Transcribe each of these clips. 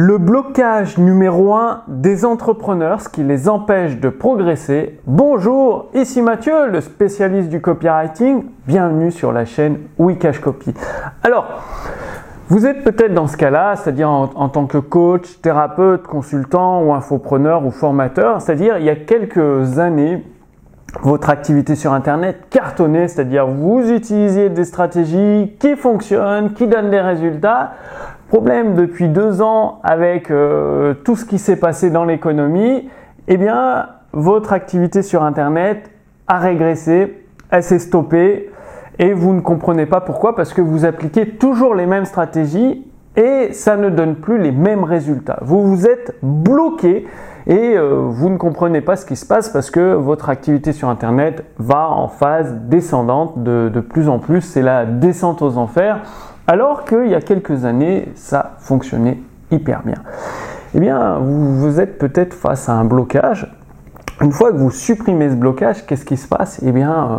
Le blocage numéro 1 des entrepreneurs, ce qui les empêche de progresser. Bonjour, ici Mathieu, le spécialiste du copywriting. Bienvenue sur la chaîne Wikash Copy. Alors, vous êtes peut-être dans ce cas-là, c'est-à-dire en, en, tant que coach, thérapeute, consultant ou infopreneur ou formateur, c'est-à-dire il y a quelques années, votre activité sur Internet cartonnait, c'est-à-dire vous utilisiez des stratégies qui fonctionnent, qui donnent des résultats. Problème depuis deux ans avec euh, tout ce qui s'est passé dans l'économie, eh bien votre activité sur Internet a régressé, elle s'est stoppée et vous ne comprenez pas pourquoi parce que vous appliquez toujours les mêmes stratégies et ça ne donne plus les mêmes résultats. Vous vous êtes bloqué et euh, vous ne comprenez pas ce qui se passe parce que votre activité sur Internet va en phase descendante de, de plus en plus. C'est la descente aux enfers, alors qu'il y a quelques années, ça fonctionnait hyper bien. Eh bien, vous, êtes peut-être face à un blocage. Une fois que vous supprimez ce blocage, qu'est-ce qui se passe? Eh bien, euh,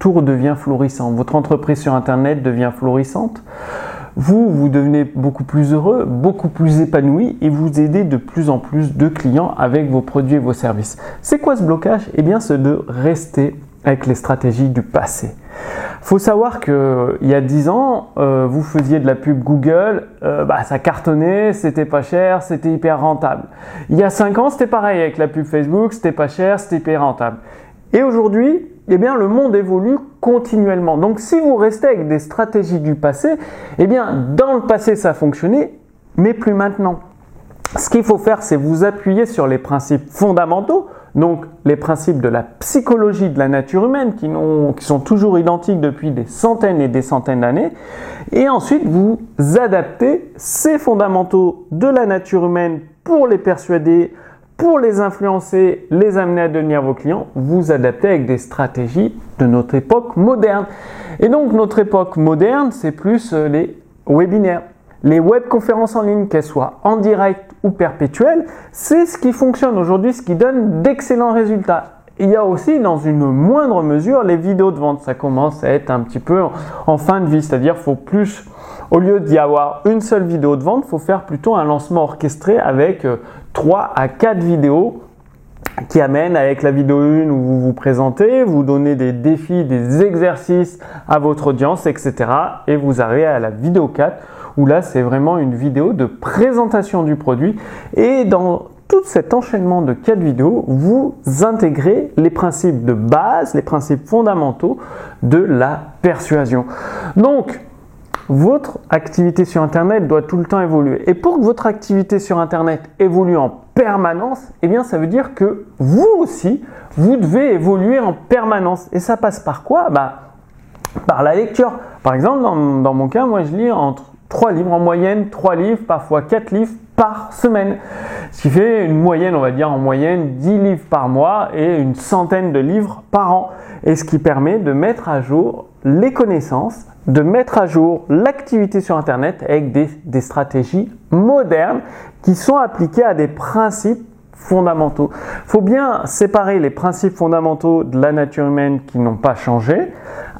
tout redevient florissant. Votre entreprise sur Internet devient florissante vous, vous devenez beaucoup plus heureux, beaucoup plus épanoui et vous aidez de plus en plus de clients avec vos produits et vos services. C'est quoi ce blocage? Eh bien, c'est de rester avec les stratégies du passé. Faut savoir que il y a 10 ans, euh, vous faisiez de la pub Google, euh, bah, ça cartonnait, c'était pas cher, c'était hyper rentable. Il y a 5 ans, c'était pareil avec la pub Facebook, c'était pas cher, c'était hyper rentable. Et aujourd'hui, eh bien, le monde évolue continuellement. Donc, si vous restez avec des stratégies du passé, eh bien, dans le passé, ça fonctionnait, mais plus maintenant. Ce qu'il faut faire, c'est vous appuyer sur les principes fondamentaux, donc les principes de la psychologie de la nature humaine qui, sont toujours identiques depuis des centaines et des centaines d'années, et ensuite vous adaptez ces fondamentaux de la nature humaine pour les persuader, pour les influencer, les amener à devenir vos clients, vous adaptez avec des stratégies de notre époque moderne. Et donc notre époque moderne, c'est plus euh, les webinaires. Les webconférences en ligne, qu'elles soient en direct ou perpétuelles, c'est ce qui fonctionne aujourd'hui, ce qui donne d'excellents résultats. Il y a aussi dans une moindre mesure les vidéos de vente. Ça commence à être un petit peu en fin de vie, c'est-à-dire faut plus au lieu d'y avoir une seule vidéo de vente, faut faire plutôt un lancement orchestré avec 3 euh, à 4 vidéos qui amènent avec la vidéo 1 où vous vous présentez, vous donnez des défis, des exercices à votre audience, etc. Et vous arrivez à la vidéo 4 où là c'est vraiment une vidéo de présentation du produit et dans tout cet enchaînement de 4 vidéos, vous intégrez les principes de base, les principes fondamentaux de la persuasion. Donc, votre activité sur Internet doit tout le temps évoluer. Et pour que votre activité sur Internet évolue en permanence, eh bien, ça veut dire que vous aussi, vous devez évoluer en permanence. Et ça passe par quoi? Bah, Par la lecture. Par exemple, dans, mon cas, moi, je lis entre 3 livres en moyenne, 3 livres, parfois 4 livres par semaine. Ce qui fait une moyenne, on va dire en moyenne 10 livres par mois et une centaine de livres par an. Et ce qui permet de mettre à jour les connaissances, de mettre à jour l'activité sur Internet avec des, des, stratégies modernes qui sont appliquées à des principes fondamentaux. Il faut bien séparer les principes fondamentaux de la nature humaine qui n'ont pas changé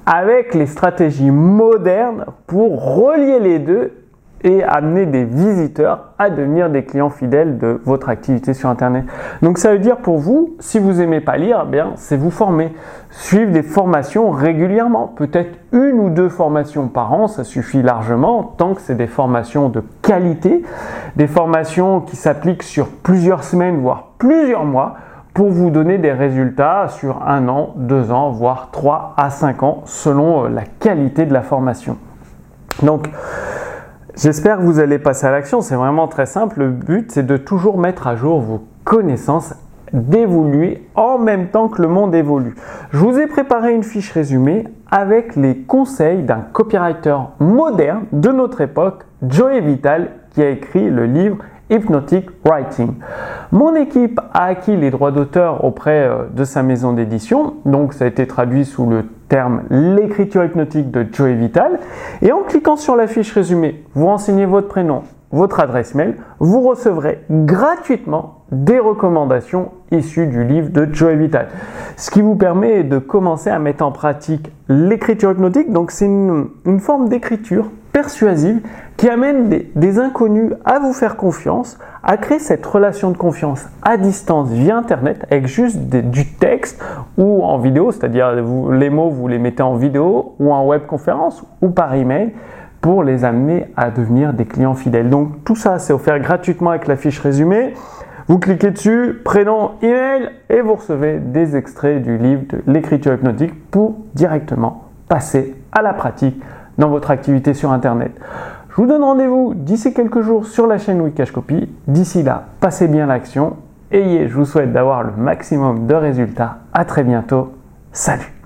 avec les stratégies modernes pour relier les deux et amener des visiteurs à devenir des clients fidèles de votre activité sur Internet. Donc ça veut dire pour vous, si vous aimez pas lire, eh bien c'est vous former, suivre des formations régulièrement, peut-être une ou deux formations par an, ça suffit largement, tant que c'est des formations de qualité, des formations qui s'appliquent sur plusieurs semaines, voire plusieurs mois, pour vous donner des résultats sur un an, deux ans, voire trois à cinq ans, selon la qualité de la formation. Donc, J'espère que vous allez passer à l'action. C'est vraiment très simple. Le but, c'est de toujours mettre à jour vos connaissances, d'évoluer en même temps que le monde évolue. Je vous ai préparé une fiche résumée avec les conseils d'un copywriter moderne de notre époque, Joey Vital, qui a écrit le livre Hypnotic Writing. Mon équipe a acquis les droits d'auteur auprès euh, de sa maison d'édition, donc ça a été traduit sous le terme l'écriture hypnotique de Joey Vital. Et en cliquant sur la fiche résumée, vous renseignez votre prénom, votre adresse mail, vous recevrez gratuitement des recommandations issues du livre de Joe Vital. Ce qui vous permet de commencer à mettre en pratique l'écriture hypnotique. Donc c'est une, forme d'écriture persuasive qui amène des, inconnus à vous faire confiance, à créer cette relation de confiance à distance via Internet avec juste du texte ou en vidéo, c'est-à-dire les mots vous les mettez en vidéo ou en webconférence ou par email pour les amener à devenir des clients fidèles. Donc tout ça, c'est offert gratuitement avec la fiche résumée. Vous cliquez dessus, prénom, email, et vous recevez des extraits du livre de l'écriture hypnotique pour directement passer à la pratique dans votre activité sur Internet. Je vous donne rendez-vous d'ici quelques jours sur la chaîn Wikash Copy. D'ici là, passez bien l'action. Ayez, je vous souhaite d'avoir le maximum de résultats. À très bientôt. Salut